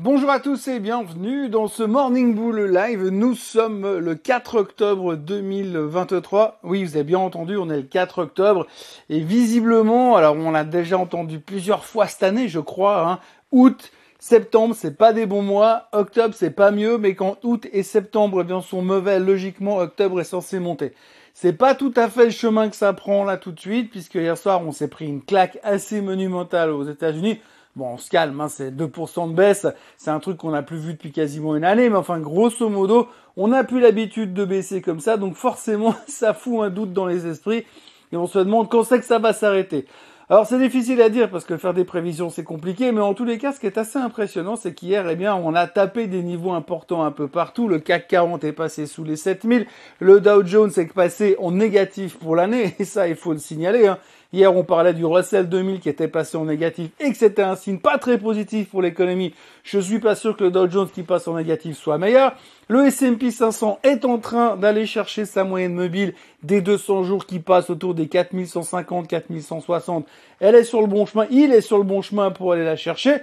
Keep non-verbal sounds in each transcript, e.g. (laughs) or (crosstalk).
Bonjour à tous et bienvenue dans ce Morning Bull Live. Nous sommes le 4 octobre 2023. Oui, vous avez bien entendu, on est le 4 octobre. Et visiblement, alors on l'a déjà entendu plusieurs fois cette année, je crois, hein, août, septembre, c'est pas des bons mois. Octobre, c'est pas mieux, mais quand août et septembre eh bien, sont mauvais, logiquement, octobre est censé monter. C'est pas tout à fait le chemin que ça prend là tout de suite, puisque hier soir, on s'est pris une claque assez monumentale aux États-Unis. Bon, on se calme, hein, c'est 2% de baisse, c'est un truc qu'on n'a plus vu depuis quasiment une année, mais enfin, grosso modo, on n'a plus l'habitude de baisser comme ça, donc forcément, (laughs) ça fout un doute dans les esprits, et on se demande quand c'est que ça va s'arrêter. Alors c'est difficile à dire parce que faire des prévisions c'est compliqué, mais en tous les cas, ce qui est assez impressionnant, c'est qu'hier, eh bien, on a tapé des niveaux importants un peu partout. Le CAC 40 est passé sous les 7000, le Dow Jones est passé en négatif pour l'année, (laughs) et ça, il faut le signaler. Hein. Hier, on parlait du Russell 2000 qui était passé en négatif et que c'était un signe pas très positif pour l'économie. Je suis pas sûr que le Dow Jones qui passe en négatif soit meilleur. Le S&P 500 est en train d'aller chercher sa moyenne mobile des 200 jours qui passent autour des 4150, 4160. Elle est sur le bon chemin. Il est sur le bon chemin pour aller la chercher.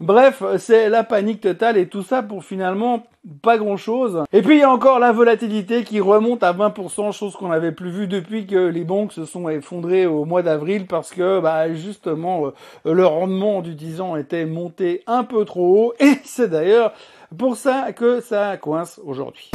Bref, c'est la panique totale et tout ça pour finalement pas grand chose. Et puis il y a encore la volatilité qui remonte à 20%, chose qu'on n'avait plus vue depuis que les banques se sont effondrées au mois d'avril parce que bah, justement euh, le rendement du 10 ans était monté un peu trop haut et c'est d'ailleurs pour ça que ça coince aujourd'hui.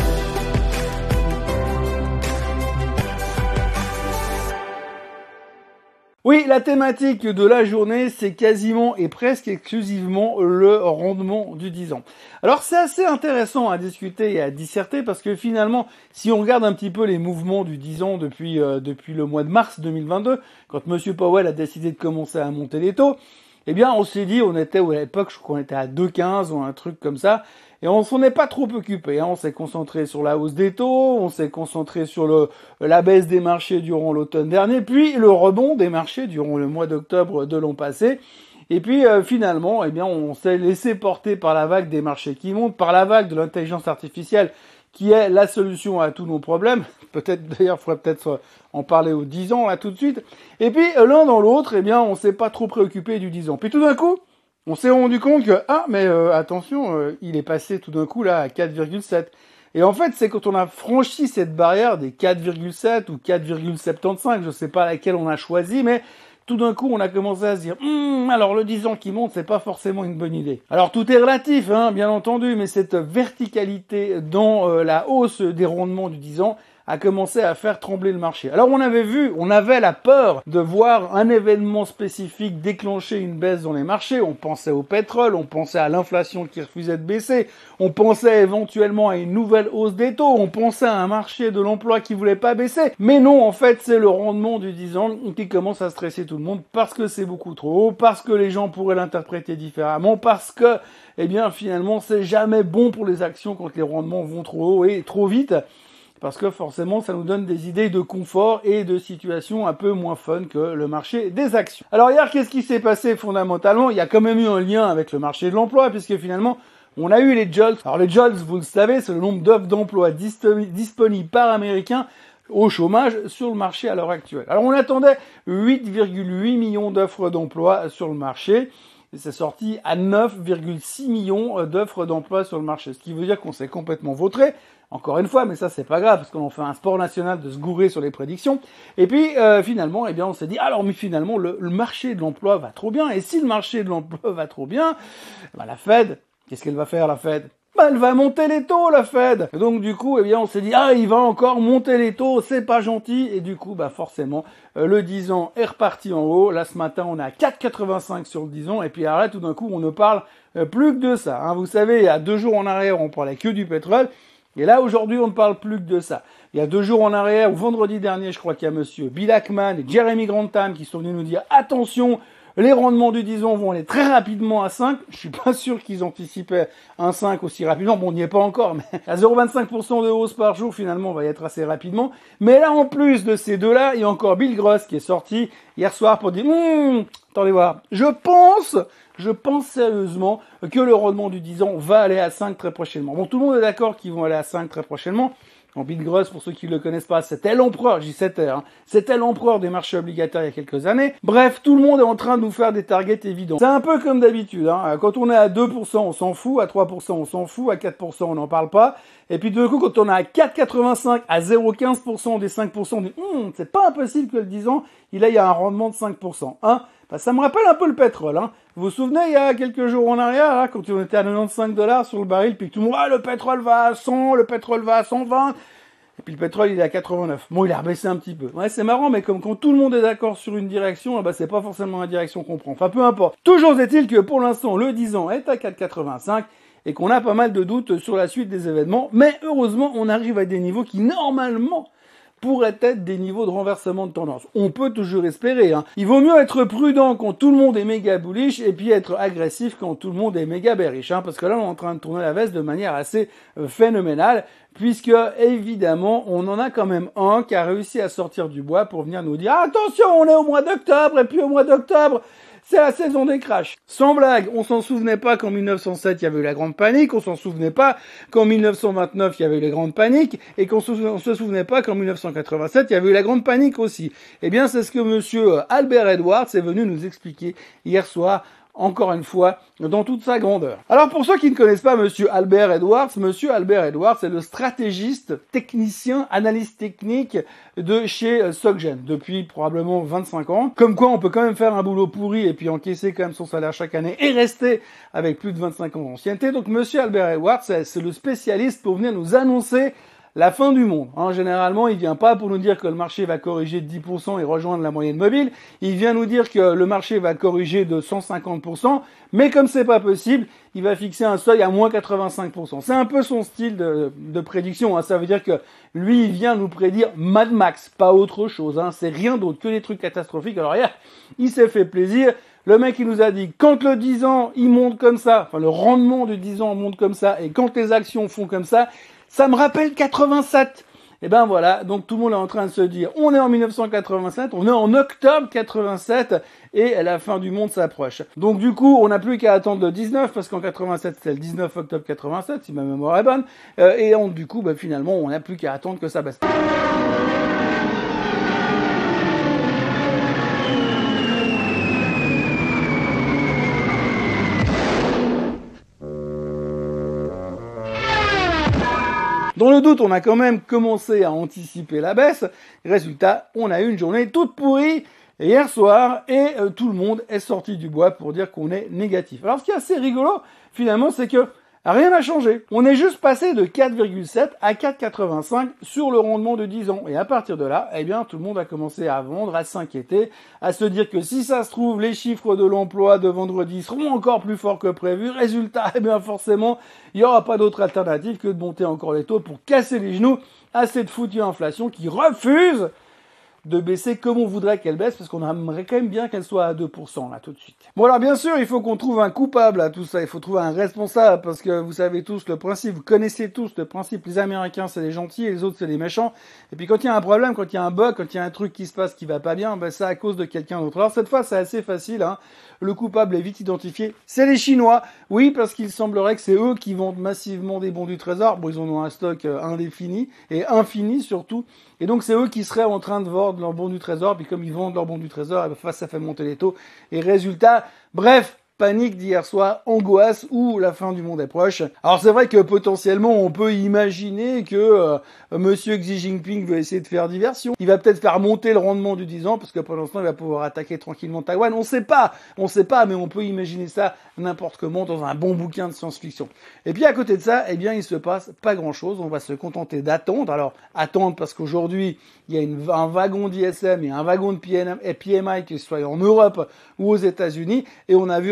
Oui, la thématique de la journée, c'est quasiment et presque exclusivement le rendement du 10 ans. Alors c'est assez intéressant à discuter et à disserter parce que finalement, si on regarde un petit peu les mouvements du 10 ans depuis, euh, depuis le mois de mars 2022, quand Monsieur Powell a décidé de commencer à monter les taux, eh bien, on s'est dit, on était, à l'époque, je crois qu'on était à 2,15 ou un truc comme ça, et on s'en est pas trop occupé. Hein. On s'est concentré sur la hausse des taux, on s'est concentré sur la baisse des marchés durant l'automne dernier, puis le rebond des marchés durant le mois d'octobre de l'an passé. Et puis euh, finalement, eh bien, on s'est laissé porter par la vague des marchés qui montent, par la vague de l'intelligence artificielle qui est la solution à tous nos problèmes. (laughs) Peut-être d'ailleurs, il faudrait peut-être en parler aux 10 ans là tout de suite. Et puis l'un dans l'autre, eh bien, on s'est pas trop préoccupé du 10 ans. Puis tout d'un coup, on s'est rendu compte que ah, mais euh, attention, euh, il est passé tout d'un coup là à 4,7. Et en fait, c'est quand on a franchi cette barrière des 4,7 ou 4,75, je sais pas laquelle on a choisi, mais tout d'un coup, on a commencé à se dire, hum, alors le 10 ans qui monte, c'est pas forcément une bonne idée. Alors tout est relatif, hein, bien entendu, mais cette verticalité dans euh, la hausse des rendements du 10 ans, a commencé à faire trembler le marché. Alors on avait vu, on avait la peur de voir un événement spécifique déclencher une baisse dans les marchés. On pensait au pétrole, on pensait à l'inflation qui refusait de baisser, on pensait éventuellement à une nouvelle hausse des taux, on pensait à un marché de l'emploi qui voulait pas baisser. Mais non, en fait, c'est le rendement du 10 ans qui commence à stresser tout le monde parce que c'est beaucoup trop haut, parce que les gens pourraient l'interpréter différemment, parce que, eh bien, finalement, c'est jamais bon pour les actions quand les rendements vont trop haut et trop vite parce que forcément ça nous donne des idées de confort et de situation un peu moins fun que le marché des actions. Alors hier, qu'est-ce qui s'est passé fondamentalement? Il y a quand même eu un lien avec le marché de l'emploi, puisque finalement, on a eu les JOLTS. Alors les JOLTS, vous le savez, c'est le nombre d'offres d'emploi disponibles par Américain au chômage sur le marché à l'heure actuelle. Alors on attendait 8,8 millions d'offres d'emploi sur le marché. C'est sorti à 9,6 millions d'offres d'emploi sur le marché. Ce qui veut dire qu'on s'est complètement vautré. Encore une fois, mais ça c'est pas grave parce qu'on fait un sport national de se gourer sur les prédictions. Et puis euh, finalement, eh bien, on s'est dit alors mais finalement le, marché de l'emploi va trop bien. Et si le marché de l'emploi va trop bien, bah, la Fed, qu'est-ce qu'elle va faire la Fed? Elle va monter les taux, la Fed. Donc du coup, eh bien, on s'est dit ah, il va encore monter les taux, c'est pas gentil. Et du coup, bah forcément, euh, le 10 ans est reparti en haut. Là, ce matin, on est à 4,85 sur le 10 ans. Et puis arrête, tout d'un coup, on ne parle euh, plus que de ça. Hein. Vous savez, il y a deux jours en arrière, on parlait que du pétrole. Et là, aujourd'hui, on ne parle plus que de ça. Il y a deux jours en arrière, ou vendredi dernier, je crois qu'il y a monsieur Bill Ackman et Jeremy Grantham qui sont venus nous dire attention, les rendements du 10 ans vont aller très rapidement à 5. Je suis pas sûr qu'ils anticipaient un 5 aussi rapidement. Bon, on n'y est pas encore, mais à 0,25% de hausse par jour, finalement, on va y être assez rapidement. Mais là, en plus de ces deux-là, il y a encore Bill Gross qui est sorti hier soir pour dire, hum, attendez voir, je pense je pense sérieusement que le rendement du 10 ans va aller à 5 très prochainement. Bon, tout le monde est d'accord qu'ils vont aller à 5 très prochainement. Bill Gross, pour ceux qui ne le connaissent pas, c'était l'empereur, j'y c'était, hein, c'était l'empereur des marchés obligataires il y a quelques années. Bref, tout le monde est en train de nous faire des targets évidents. C'est un peu comme d'habitude, hein. quand on est à 2%, on s'en fout, à 3%, on s'en fout, à 4%, on n'en parle pas, et puis de coup, quand on est à 4,85, à 0,15% des 5%, on dit, hum, c'est pas impossible que le 10 ans, il ait un rendement de 5%. Hein bah, ça me rappelle un peu le pétrole. Hein. Vous vous souvenez, il y a quelques jours en arrière, hein, quand on était à 95 dollars sur le baril, puis que tout le monde, ah, le pétrole va à 100, le pétrole va à 120, et puis le pétrole, il est à 89. Bon, il a rebaissé un petit peu. Ouais, c'est marrant, mais comme quand tout le monde est d'accord sur une direction, eh ben, c'est pas forcément la direction qu'on prend. Enfin, peu importe. Toujours est-il que pour l'instant, le 10 ans est à 4,85 et qu'on a pas mal de doutes sur la suite des événements. Mais heureusement, on arrive à des niveaux qui, normalement, pourraient être des niveaux de renversement de tendance. On peut toujours espérer. Hein. Il vaut mieux être prudent quand tout le monde est méga bullish et puis être agressif quand tout le monde est méga bearish. Hein, parce que là, on est en train de tourner la veste de manière assez euh, phénoménale. Puisque, évidemment, on en a quand même un qui a réussi à sortir du bois pour venir nous dire attention, on est au mois d'octobre, et puis au mois d'octobre, c'est la saison des crashs. Sans blague, on s'en souvenait pas qu'en 1907 il y avait eu la grande panique, on s'en souvenait pas qu'en 1929 il y avait eu la grande panique, et qu'on se, souvenait pas qu'en 1987 il y avait eu la grande panique aussi. Eh bien, c'est ce que monsieur Albert Edwards est venu nous expliquer hier soir encore une fois, dans toute sa grandeur. Alors pour ceux qui ne connaissent pas Monsieur Albert Edwards, Monsieur Albert Edwards est le stratégiste, technicien, analyste technique de chez Soggen depuis probablement 25 ans. Comme quoi on peut quand même faire un boulot pourri et puis encaisser quand même son salaire chaque année et rester avec plus de 25 ans d'ancienneté. Donc Monsieur Albert Edwards, c'est le spécialiste pour venir nous annoncer la fin du monde. Hein, généralement, il vient pas pour nous dire que le marché va corriger de 10% et rejoindre la moyenne mobile. Il vient nous dire que le marché va corriger de 150%, mais comme c'est pas possible, il va fixer un seuil à moins 85%. C'est un peu son style de, prédiction. Hein. Ça veut dire que lui, il vient nous prédire Mad Max, pas autre chose. Hein. C'est rien d'autre que des trucs catastrophiques. Alors hier, il s'est fait plaisir. Le mec, il nous a dit, quand le 10 ans, il monte comme ça, enfin le rendement du 10 ans monte comme ça, et quand les actions font comme ça, ça me rappelle 87. Et ben voilà, donc tout le monde est en train de se dire, on est en 1987, on est en octobre 87 et la fin du monde s'approche. Donc du coup, on n'a plus qu'à attendre le 19 parce qu'en 87 c'était le 19 octobre 87 si ma mémoire est bonne. Euh, et du coup, ben, finalement, on n'a plus qu'à attendre que ça baisse. Dans le doute, on a quand même commencé à anticiper la baisse. Résultat, on a eu une journée toute pourrie hier soir et euh, tout le monde est sorti du bois pour dire qu'on est négatif. Alors ce qui est assez rigolo, finalement, c'est que Rien n'a changé. On est juste passé de 4,7 à 4,85 sur le rendement de 10 ans. Et à partir de là, eh bien, tout le monde a commencé à vendre, à s'inquiéter, à se dire que si ça se trouve, les chiffres de l'emploi de vendredi seront encore plus forts que prévu. Résultat, (laughs) eh bien, forcément, il n'y aura pas d'autre alternative que de monter encore les taux pour casser les genoux à cette foutue inflation qui refuse de baisser comme on voudrait qu'elle baisse, parce qu'on aimerait quand même bien qu'elle soit à 2% là tout de suite. Bon alors bien sûr, il faut qu'on trouve un coupable à tout ça, il faut trouver un responsable, parce que vous savez tous le principe, vous connaissez tous le principe, les Américains c'est les gentils et les autres c'est les méchants, et puis quand il y a un problème, quand il y a un bug, quand il y a un truc qui se passe qui va pas bien, ben c'est à cause de quelqu'un d'autre. Alors cette fois c'est assez facile, hein. le coupable est vite identifié, c'est les Chinois, oui parce qu'il semblerait que c'est eux qui vendent massivement des bons du trésor, bon ils en ont un stock euh, indéfini, et infini surtout, et donc c'est eux qui seraient en train de vendre leur bon du trésor, puis comme ils vendent leur bon du trésor, eh ben, ça fait monter les taux. Et résultat, bref, panique d'hier soir, angoisse ou la fin du monde est proche. Alors c'est vrai que potentiellement on peut imaginer que euh, monsieur Xi Jinping veut essayer de faire diversion. Il va peut-être faire monter le rendement du 10 ans parce que pendant temps il va pouvoir attaquer tranquillement Taïwan. On sait pas, on sait pas, mais on peut imaginer ça n'importe comment dans un bon bouquin de science-fiction. Et puis à côté de ça, eh bien il se passe pas grand-chose. On va se contenter d'attendre. Alors attendre parce qu'aujourd'hui il y a un wagon d'ISM et un wagon de PMI qui soit en Europe ou aux États-Unis et on a vu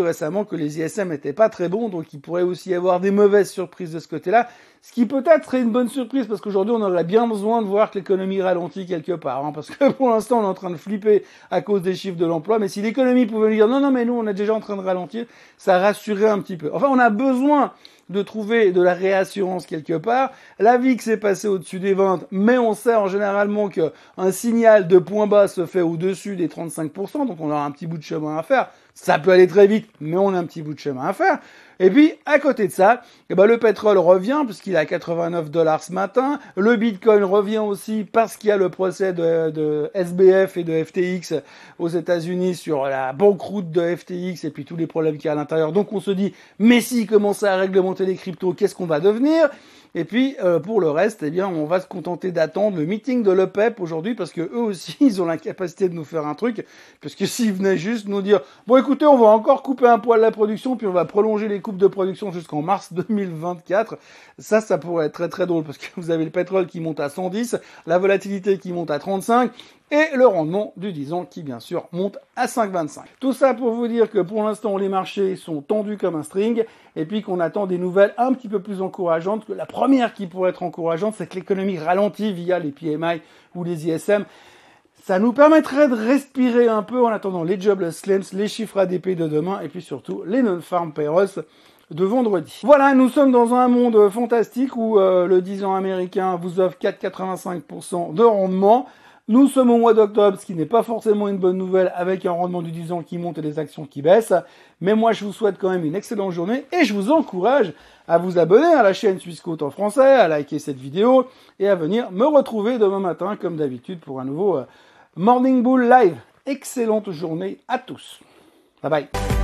que les ISM n'étaient pas très bons, donc il pourrait aussi y avoir des mauvaises surprises de ce côté-là. Ce qui peut-être serait une bonne surprise, parce qu'aujourd'hui on aurait bien besoin de voir que l'économie ralentit quelque part, hein, parce que (laughs) pour l'instant on est en train de flipper à cause des chiffres de l'emploi, mais si l'économie pouvait nous dire non, non, mais nous on est déjà en train de ralentir, ça rassurerait un petit peu. Enfin, on a besoin de trouver de la réassurance quelque part. La VIX est passée au-dessus des 20, mais on sait en généralement qu'un signal de point bas se fait au-dessus des 35%, donc on aura un petit bout de chemin à faire. Ça peut aller très vite, mais on a un petit bout de chemin à faire. Et puis, à côté de ça, eh ben, le pétrole revient puisqu'il est à 89 dollars ce matin. Le Bitcoin revient aussi parce qu'il y a le procès de, SBF et de FTX aux États-Unis sur la banqueroute de FTX et puis tous les problèmes qu'il y a à l'intérieur. Donc, on se dit, mais si commence à réglementer les cryptos, qu'est-ce qu'on va devenir? Et puis euh, pour le reste, eh bien, on va se contenter d'attendre le meeting de l'EPEP aujourd'hui parce que eux aussi, (laughs) ils ont la capacité de nous faire un truc. Parce que s'ils venaient juste nous dire, bon écoutez, on va encore couper un poil la production, puis on va prolonger les coupes de production jusqu'en mars (laughs) 2024, ça, ça pourrait être très très drôle parce que vous avez le pétrole qui monte à 110, la volatilité qui monte à 35 et le rendement du 10 ans qui bien sûr monte à 5,25. Tout ça pour vous dire que pour l'instant les marchés sont tendus comme un string et puis qu'on attend des nouvelles un petit peu plus encourageantes que la première qui pourrait être encourageante c'est que l'économie ralentit via les PMI ou les ISM. Ça nous permettrait de respirer un peu en attendant les jobless claims, les chiffres ADP de demain et puis surtout les non-farm payrolls de vendredi. Voilà, nous sommes dans un monde fantastique où euh, le 10 ans américain vous offre 4,85% de rendement. Nous sommes au mois d'octobre, ce qui n'est pas forcément une bonne nouvelle avec un rendement du 10 ans qui monte et des actions qui baissent. Mais moi, je vous souhaite quand même une excellente journée et je vous encourage à vous abonner à la chaîne Swissquote en français, à liker cette vidéo et à venir me retrouver demain matin, comme d'habitude, pour un nouveau euh, Morning Bull Live. Excellente journée à tous. Bye bye.